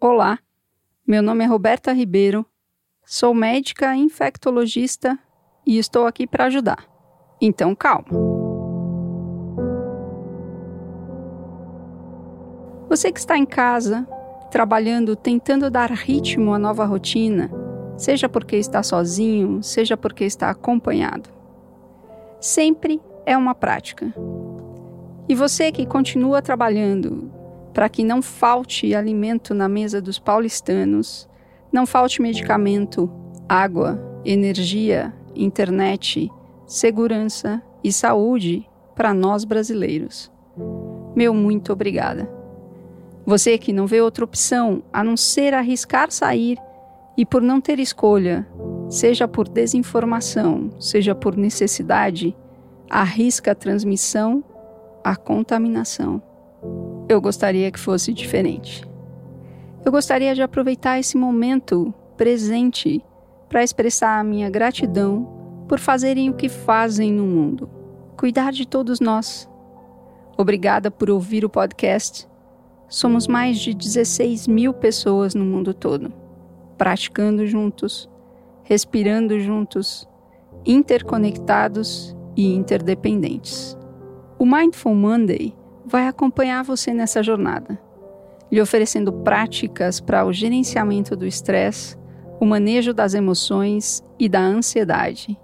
Olá, meu nome é Roberta Ribeiro, sou médica infectologista e estou aqui para ajudar. Então, calma. Você que está em casa, trabalhando, tentando dar ritmo à nova rotina, seja porque está sozinho, seja porque está acompanhado. Sempre é uma prática. E você que continua trabalhando, para que não falte alimento na mesa dos paulistanos, não falte medicamento, água, energia, internet, segurança e saúde para nós brasileiros. Meu muito obrigada. Você que não vê outra opção a não ser arriscar sair e por não ter escolha, seja por desinformação, seja por necessidade, arrisca a transmissão, a contaminação eu gostaria que fosse diferente. Eu gostaria de aproveitar esse momento presente para expressar a minha gratidão por fazerem o que fazem no mundo, cuidar de todos nós. Obrigada por ouvir o podcast. Somos mais de 16 mil pessoas no mundo todo, praticando juntos, respirando juntos, interconectados e interdependentes. O Mindful Monday vai acompanhar você nessa jornada, lhe oferecendo práticas para o gerenciamento do estresse, o manejo das emoções e da ansiedade.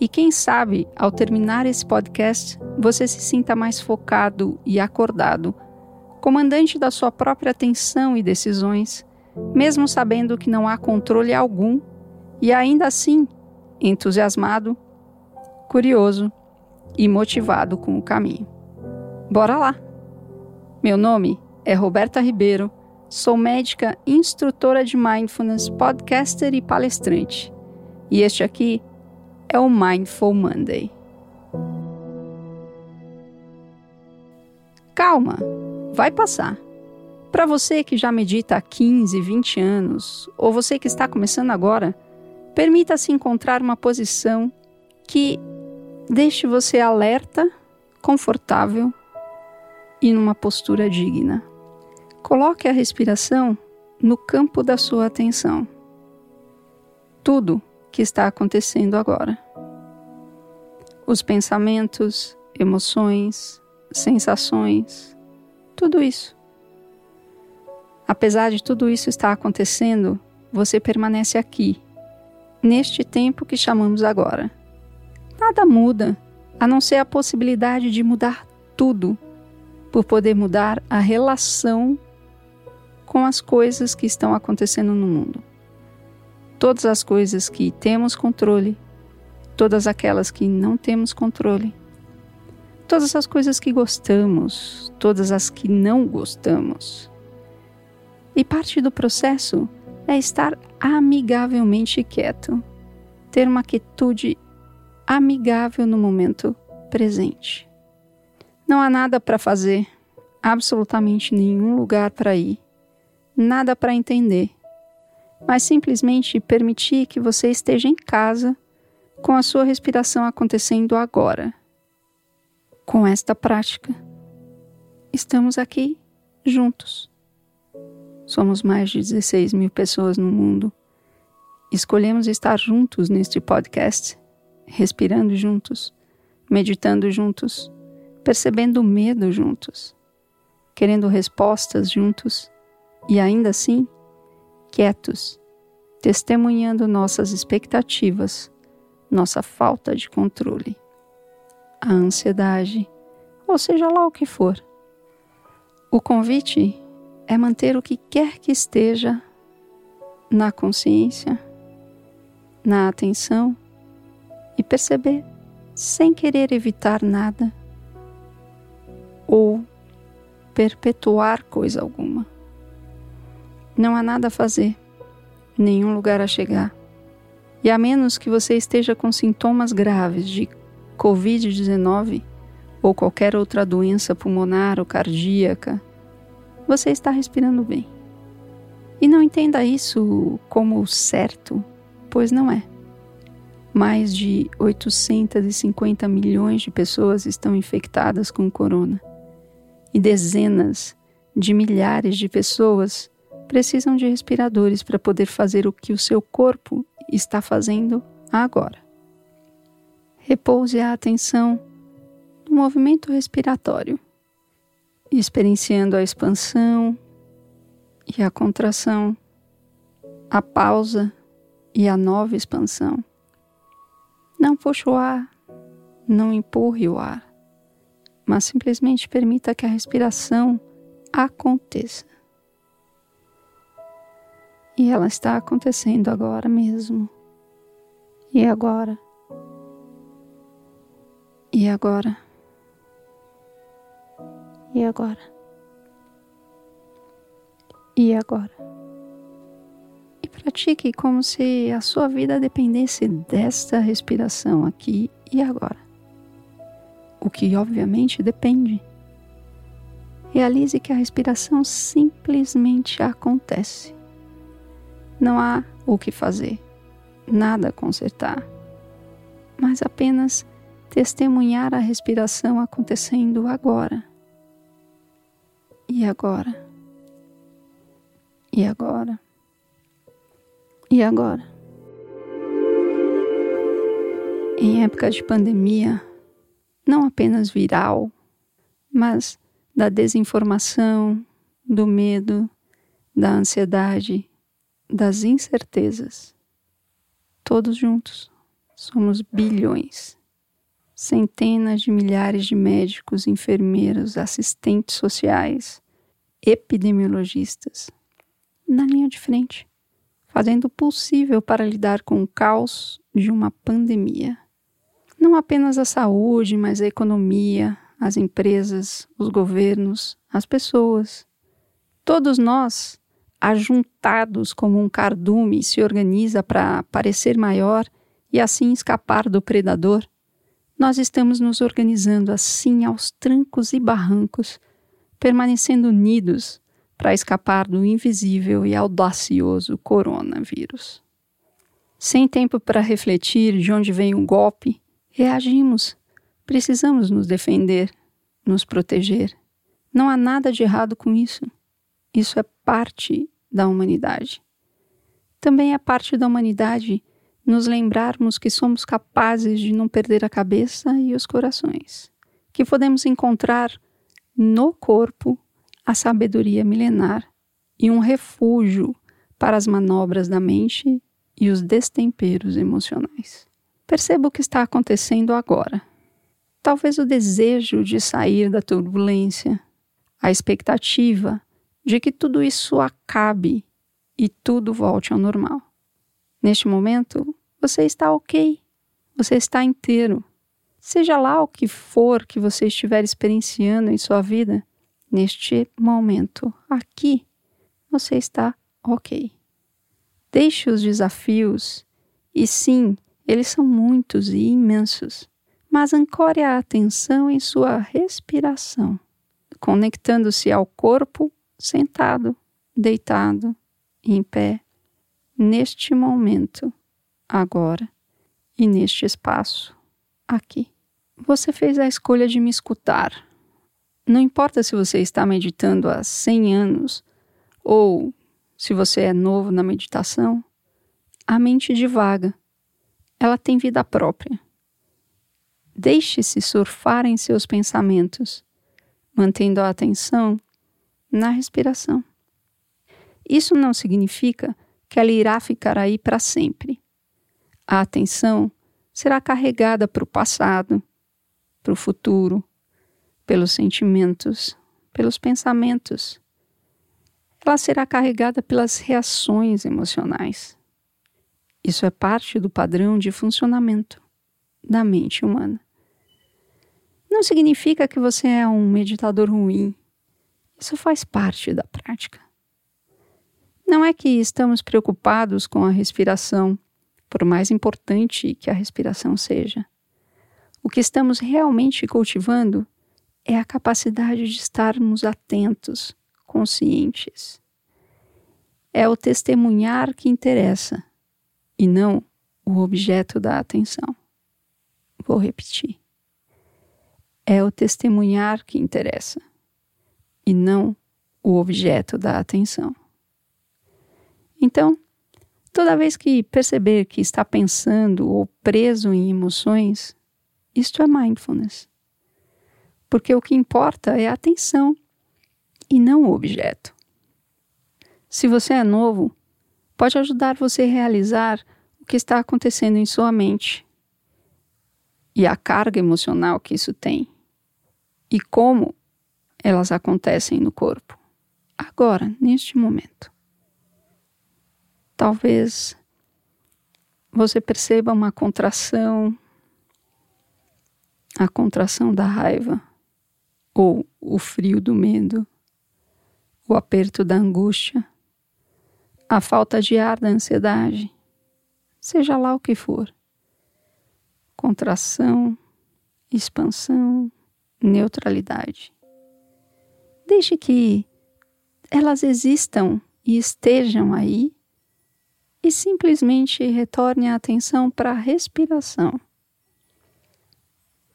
E quem sabe, ao terminar esse podcast, você se sinta mais focado e acordado, comandante da sua própria atenção e decisões, mesmo sabendo que não há controle algum e ainda assim entusiasmado, curioso e motivado com o caminho. Bora lá! Meu nome é Roberta Ribeiro, sou médica, instrutora de mindfulness, podcaster e palestrante. E este aqui é o Mindful Monday. Calma, vai passar. Para você que já medita há 15, 20 anos, ou você que está começando agora, permita-se encontrar uma posição que deixe você alerta, confortável e numa postura digna. Coloque a respiração no campo da sua atenção. Tudo que está acontecendo agora. Os pensamentos, emoções, sensações, tudo isso. Apesar de tudo isso estar acontecendo, você permanece aqui, neste tempo que chamamos agora. Nada muda, a não ser a possibilidade de mudar tudo por poder mudar a relação com as coisas que estão acontecendo no mundo. Todas as coisas que temos controle, todas aquelas que não temos controle, todas as coisas que gostamos, todas as que não gostamos. E parte do processo é estar amigavelmente quieto, ter uma quietude amigável no momento presente. Não há nada para fazer, absolutamente nenhum lugar para ir, nada para entender, mas simplesmente permitir que você esteja em casa com a sua respiração acontecendo agora. Com esta prática, estamos aqui juntos. Somos mais de 16 mil pessoas no mundo. Escolhemos estar juntos neste podcast, respirando juntos, meditando juntos percebendo medo juntos, querendo respostas juntos e ainda assim, quietos, testemunhando nossas expectativas, nossa falta de controle, a ansiedade, ou seja lá o que for. O convite é manter o que quer que esteja na consciência, na atenção e perceber, sem querer evitar nada, ou perpetuar coisa alguma. Não há nada a fazer, nenhum lugar a chegar. E a menos que você esteja com sintomas graves de Covid-19 ou qualquer outra doença pulmonar ou cardíaca, você está respirando bem. E não entenda isso como certo, pois não é. Mais de 850 milhões de pessoas estão infectadas com corona e dezenas de milhares de pessoas precisam de respiradores para poder fazer o que o seu corpo está fazendo agora. Repouse a atenção no movimento respiratório, experienciando a expansão e a contração, a pausa e a nova expansão. Não puxe o ar, não empurre o ar, mas simplesmente permita que a respiração aconteça. E ela está acontecendo agora mesmo. E agora? E agora? E agora? E agora? E pratique como se a sua vida dependesse desta respiração aqui e agora. O que obviamente depende. Realize que a respiração simplesmente acontece. Não há o que fazer, nada a consertar, mas apenas testemunhar a respiração acontecendo agora. E agora? E agora? E agora? Em época de pandemia, não apenas viral, mas da desinformação, do medo, da ansiedade, das incertezas. Todos juntos somos bilhões, centenas de milhares de médicos, enfermeiros, assistentes sociais, epidemiologistas na linha de frente, fazendo o possível para lidar com o caos de uma pandemia. Não apenas a saúde, mas a economia, as empresas, os governos, as pessoas. Todos nós ajuntados como um cardume, se organiza para parecer maior e assim escapar do predador, nós estamos nos organizando assim aos trancos e barrancos, permanecendo unidos para escapar do invisível e audacioso coronavírus. Sem tempo para refletir de onde vem o golpe, reagimos. Precisamos nos defender, nos proteger. Não há nada de errado com isso. Isso é parte da humanidade. Também é parte da humanidade nos lembrarmos que somos capazes de não perder a cabeça e os corações, que podemos encontrar no corpo a sabedoria milenar e um refúgio para as manobras da mente e os destemperos emocionais. Perceba o que está acontecendo agora. Talvez o desejo de sair da turbulência, a expectativa de que tudo isso acabe e tudo volte ao normal. Neste momento, você está ok, você está inteiro. Seja lá o que for que você estiver experienciando em sua vida, neste momento, aqui, você está ok. Deixe os desafios, e sim, eles são muitos e imensos, mas ancore a atenção em sua respiração, conectando-se ao corpo sentado, deitado, em pé, neste momento, agora e neste espaço, aqui. Você fez a escolha de me escutar. Não importa se você está meditando há 100 anos ou se você é novo na meditação, a mente divaga. Ela tem vida própria. Deixe-se surfar em seus pensamentos, mantendo a atenção na respiração. Isso não significa que ela irá ficar aí para sempre. A atenção será carregada para o passado, para o futuro, pelos sentimentos, pelos pensamentos. Ela será carregada pelas reações emocionais. Isso é parte do padrão de funcionamento da mente humana. Não significa que você é um meditador ruim isso faz parte da prática. Não é que estamos preocupados com a respiração, por mais importante que a respiração seja. O que estamos realmente cultivando é a capacidade de estarmos atentos, conscientes. É o testemunhar que interessa e não o objeto da atenção. Vou repetir. É o testemunhar que interessa e não o objeto da atenção. Então, toda vez que perceber que está pensando ou preso em emoções, isto é mindfulness. Porque o que importa é a atenção e não o objeto. Se você é novo, pode ajudar você a realizar o que está acontecendo em sua mente e a carga emocional que isso tem e como elas acontecem no corpo, agora, neste momento. Talvez você perceba uma contração, a contração da raiva, ou o frio do medo, o aperto da angústia, a falta de ar da ansiedade, seja lá o que for. Contração, expansão, neutralidade. Deixe que elas existam e estejam aí e simplesmente retorne a atenção para a respiração.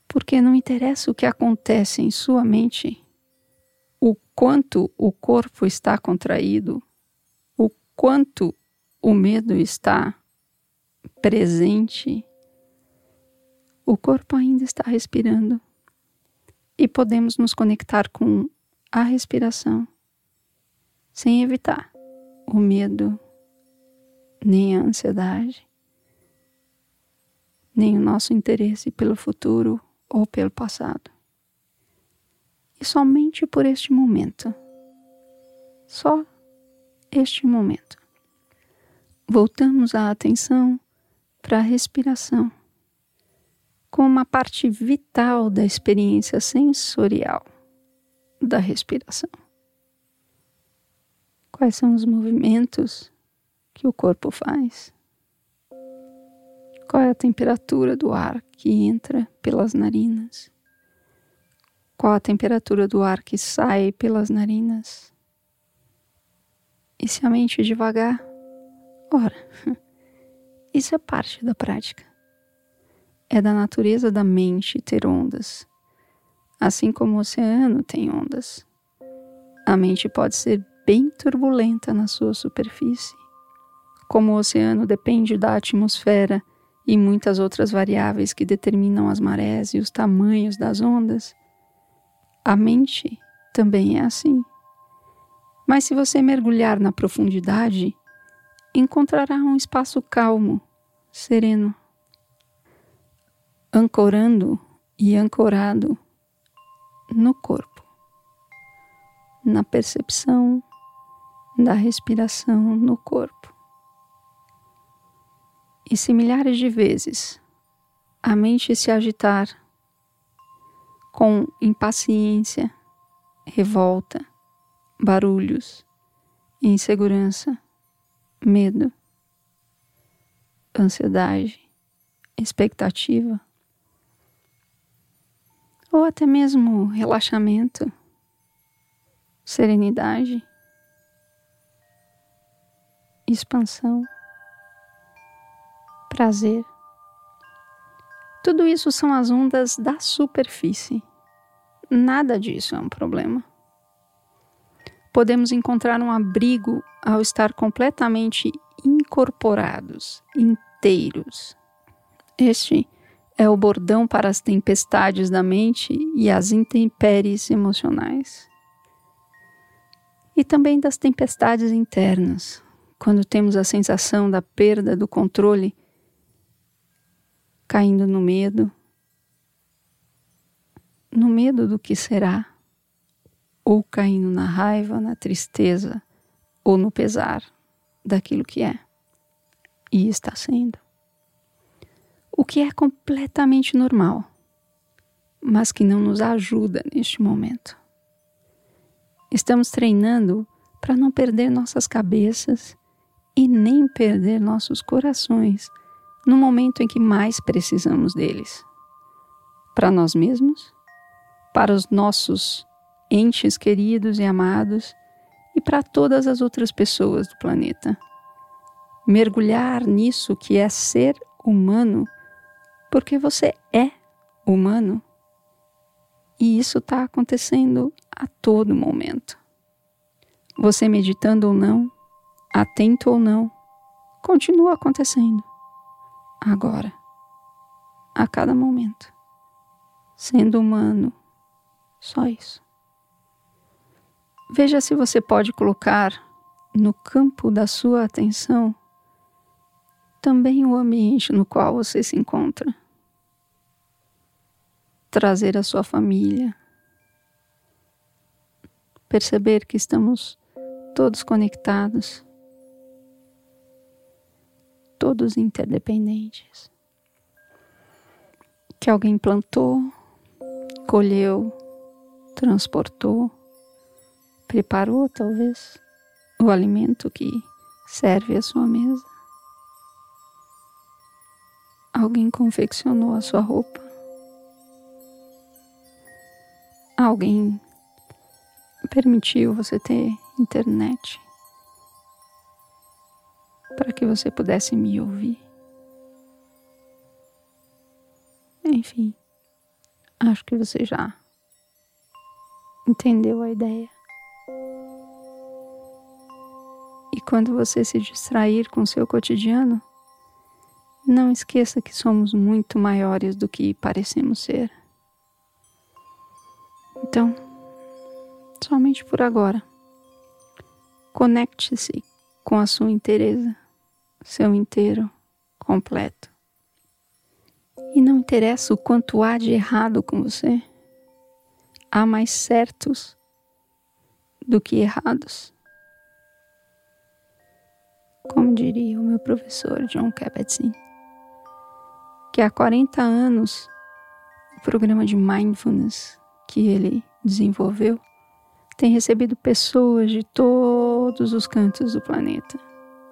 Porque não interessa o que acontece em sua mente, o quanto o corpo está contraído, quanto o medo está presente, o corpo ainda está respirando e podemos nos conectar com a respiração sem evitar o medo, nem a ansiedade, nem o nosso interesse pelo futuro ou pelo passado. E somente por este momento, só este momento, voltamos a atenção para a respiração como uma parte vital da experiência sensorial da respiração. Quais são os movimentos que o corpo faz? Qual é a temperatura do ar que entra pelas narinas? Qual a temperatura do ar que sai pelas narinas? E se a mente devagar? Ora, isso é parte da prática. É da natureza da mente ter ondas, assim como o oceano tem ondas. A mente pode ser bem turbulenta na sua superfície. Como o oceano depende da atmosfera e muitas outras variáveis que determinam as marés e os tamanhos das ondas, a mente também é assim. Mas se você mergulhar na profundidade, encontrará um espaço calmo, sereno, ancorando e ancorado no corpo, na percepção da respiração no corpo. E se milhares de vezes a mente se agitar com impaciência, revolta, barulhos, insegurança, medo, ansiedade, expectativa, ou até mesmo relaxamento, serenidade, expansão, prazer. Tudo isso são as ondas da superfície. Nada disso é um problema. Podemos encontrar um abrigo ao estar completamente incorporados, inteiros. Este é o bordão para as tempestades da mente e as intempéries emocionais. E também das tempestades internas, quando temos a sensação da perda do controle, caindo no medo, no medo do que será, ou caindo na raiva, na tristeza ou no pesar daquilo que é e está sendo. O que é completamente normal, mas que não nos ajuda neste momento. Estamos treinando para não perder nossas cabeças e nem perder nossos corações no momento em que mais precisamos deles. Para nós mesmos, para os nossos entes queridos e amados e para todas as outras pessoas do planeta. Mergulhar nisso que é ser humano, porque você é humano. E isso está acontecendo a todo momento. Você meditando ou não, atento ou não, continua acontecendo. Agora, a cada momento, sendo humano, só isso. Veja se você pode colocar no campo da sua atenção também o ambiente no qual você se encontra. Trazer a sua família. Perceber que estamos todos conectados, todos interdependentes. Que alguém plantou, colheu, transportou preparou, talvez, o alimento que serve à sua mesa. Alguém confeccionou a sua roupa. Alguém permitiu você ter internet para que você pudesse me ouvir. Enfim, acho que você já entendeu a ideia. E quando você se distrair com seu cotidiano, não esqueça que somos muito maiores do que parecemos ser. Então, somente por agora, conecte-se com a sua inteireza, seu inteiro, completo. E não interessa o quanto há de errado com você, há mais certos do que errados como diria o meu professor John Kabat-Zinn, que há 40 anos o programa de mindfulness que ele desenvolveu tem recebido pessoas de todos os cantos do planeta,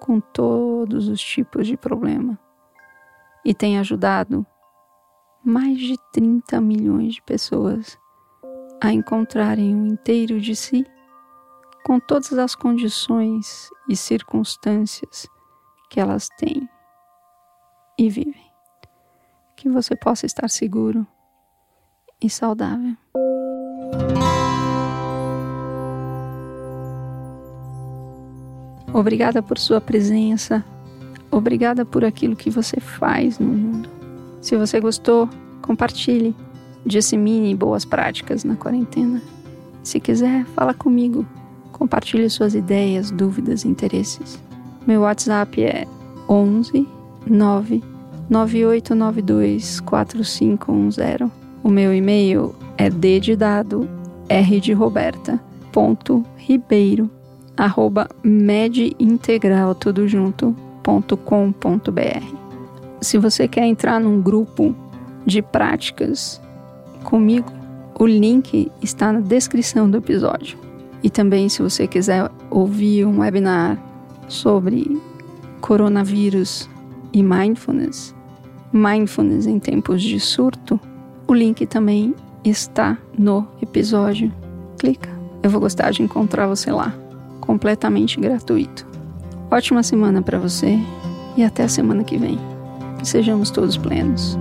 com todos os tipos de problema, e tem ajudado mais de 30 milhões de pessoas a encontrarem o inteiro de si com todas as condições e circunstâncias que elas têm e vivem. Que você possa estar seguro e saudável. Obrigada por sua presença. Obrigada por aquilo que você faz no mundo. Se você gostou, compartilhe. Dissemine boas práticas na quarentena. Se quiser, fala comigo Compartilhe suas ideias, dúvidas interesses. Meu WhatsApp é 11 9 9892 4510. O meu e-mail é d r de Roberta ponto ribeiro arroba medintegral tudo junto ponto com ponto br. Se você quer entrar num grupo de práticas comigo, o link está na descrição do episódio. E também, se você quiser ouvir um webinar sobre coronavírus e mindfulness, mindfulness em tempos de surto, o link também está no episódio. Clica, eu vou gostar de encontrar você lá, completamente gratuito. Ótima semana para você e até a semana que vem. Sejamos todos plenos.